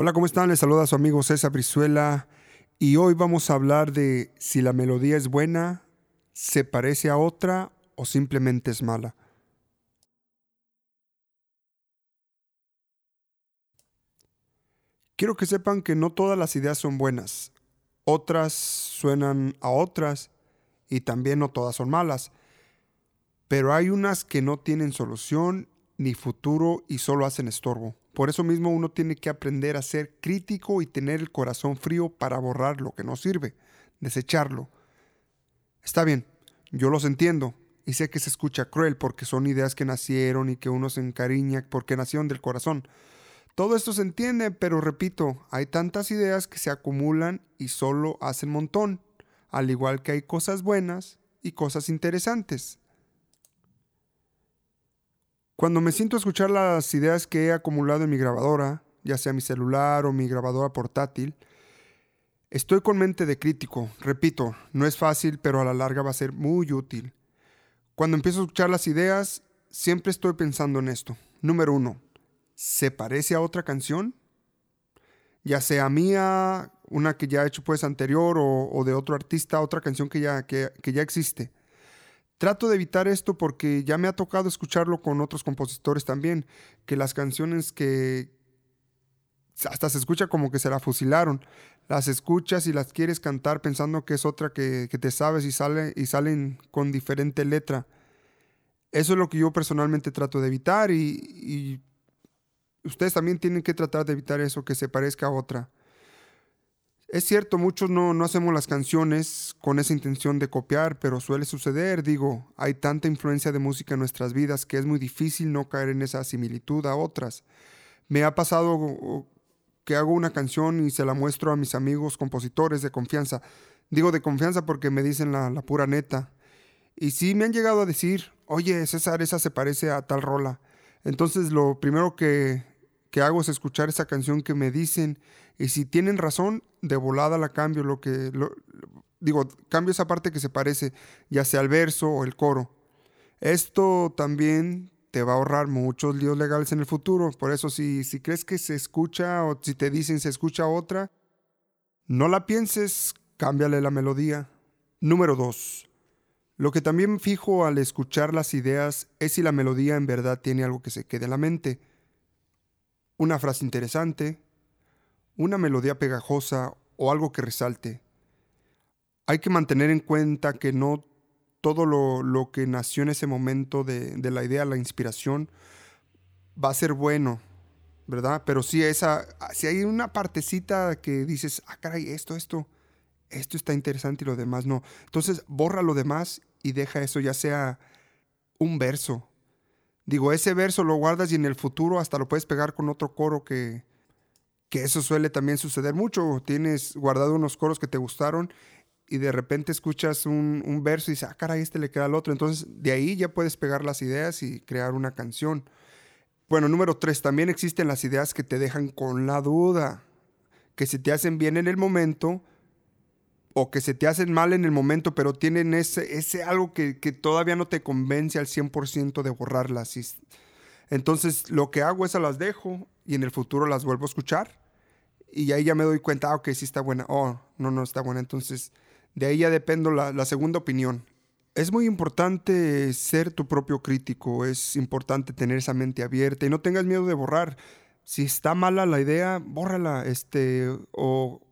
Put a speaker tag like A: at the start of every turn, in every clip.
A: Hola, ¿cómo están? Les saluda su amigo César Brizuela y hoy vamos a hablar de si la melodía es buena, se parece a otra o simplemente es mala. Quiero que sepan que no todas las ideas son buenas. Otras suenan a otras y también no todas son malas. Pero hay unas que no tienen solución ni futuro y solo hacen estorbo. Por eso mismo uno tiene que aprender a ser crítico y tener el corazón frío para borrar lo que no sirve, desecharlo. Está bien, yo los entiendo y sé que se escucha cruel porque son ideas que nacieron y que uno se encariña porque nacieron del corazón. Todo esto se entiende, pero repito, hay tantas ideas que se acumulan y solo hacen montón, al igual que hay cosas buenas y cosas interesantes. Cuando me siento a escuchar las ideas que he acumulado en mi grabadora, ya sea mi celular o mi grabadora portátil, estoy con mente de crítico. Repito, no es fácil, pero a la larga va a ser muy útil. Cuando empiezo a escuchar las ideas, siempre estoy pensando en esto. Número uno, ¿se parece a otra canción? Ya sea mía, una que ya he hecho pues anterior, o, de otro artista, otra canción que ya, que ya existe. Trato de evitar esto porque ya me ha tocado escucharlo con otros compositores también, que las canciones que hasta se escucha como que se la fusilaron, las escuchas y las quieres cantar pensando que es otra que, te sabes y, sale, y salen con diferente letra. Eso es lo que yo personalmente trato de evitar y, y ustedes también tienen que tratar de evitar eso, que se parezca a otra. Es cierto, muchos no, no, hacemos las canciones con esa intención de copiar, pero suele suceder, digo, hay tanta influencia de música en nuestras vidas que es muy difícil no caer en esa similitud a otras. Me ha pasado que hago una canción y se la muestro a mis amigos compositores de confianza. Digo de confianza porque me dicen la, la pura neta. Y sí me han llegado a decir, oye, César, esa se parece a tal rola. Entonces lo primero que, que hago es escuchar esa canción que me dicen y si tienen razón, de volada la cambio, lo que digo, cambio esa parte que se parece, ya sea el verso o el coro. Esto también te va a ahorrar muchos líos legales en el futuro. Por eso, si, si crees que se escucha o si te dicen se escucha otra, no la pienses, cámbiale la melodía. Número 2. Lo que también fijo al escuchar las ideas es si la melodía en verdad tiene algo que se quede en la mente una frase interesante, una melodía pegajosa o algo que resalte. Hay que mantener en cuenta que no todo lo, que nació en ese momento de, la idea, la inspiración, va a ser bueno, ¿verdad? Pero si, esa, si hay una partecita que dices, ah, caray, esto, esto, esto está interesante y lo demás no. Entonces borra lo demás y deja eso, ya sea un verso, Digo, ese verso lo guardas y en el futuro hasta lo puedes pegar con otro coro que, que eso suele también suceder mucho. Tienes guardado unos coros que te gustaron y de repente escuchas un, verso y dices, ah, caray, este le queda al otro. Entonces, de ahí ya puedes pegar las ideas y crear una canción. Bueno, número tres, también existen las ideas que te dejan con la duda, que se te hacen bien en el momento, o que se te hacen mal en el momento, pero tienen ese, ese algo que, todavía no te convence al 100% de borrarlas. Entonces lo que hago es a las dejo y en el futuro las vuelvo a escuchar y ahí ya me doy cuenta, ah, ok, sí está buena, oh, no, no está buena. Entonces de ahí ya dependo la, la segunda opinión. Es muy importante ser tu propio crítico, es importante tener esa mente abierta y no tengas miedo de borrar. Si está mala la idea, bórrala, este, o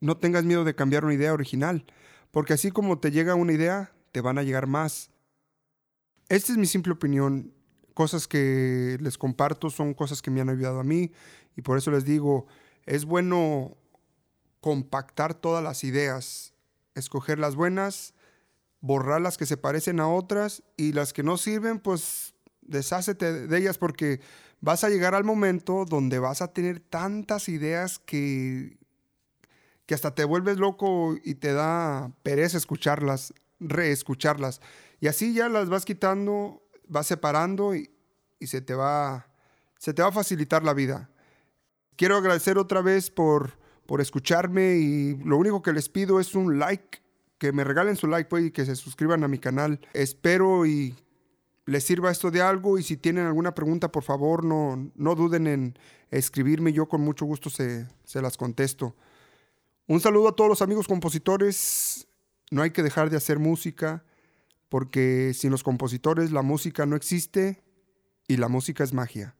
A: no tengas miedo de cambiar una idea original, porque así como te llega una idea, te van a llegar más. Esta es mi simple opinión. Cosas que les comparto son cosas que me han ayudado a mí y por eso les digo, es bueno compactar todas las ideas, escoger las buenas, borrar las que se parecen a otras y las que no sirven, pues deshácete de ellas porque vas a llegar al momento donde vas a tener tantas ideas que que hasta te vuelves loco y te da pereza escucharlas, reescucharlas. Y así ya las vas quitando, vas separando y, se, te va, se te va a facilitar la vida. Quiero agradecer otra vez por, por escucharme y lo único que les pido es un like, que me regalen su like pues, y que se suscriban a mi canal. Espero y les sirva esto de algo y si tienen alguna pregunta, por favor, no, no duden en escribirme. Yo con mucho gusto se, se las contesto. Un saludo a todos los amigos compositores. No hay que dejar de hacer música porque sin los compositores la música no existe y la música es magia.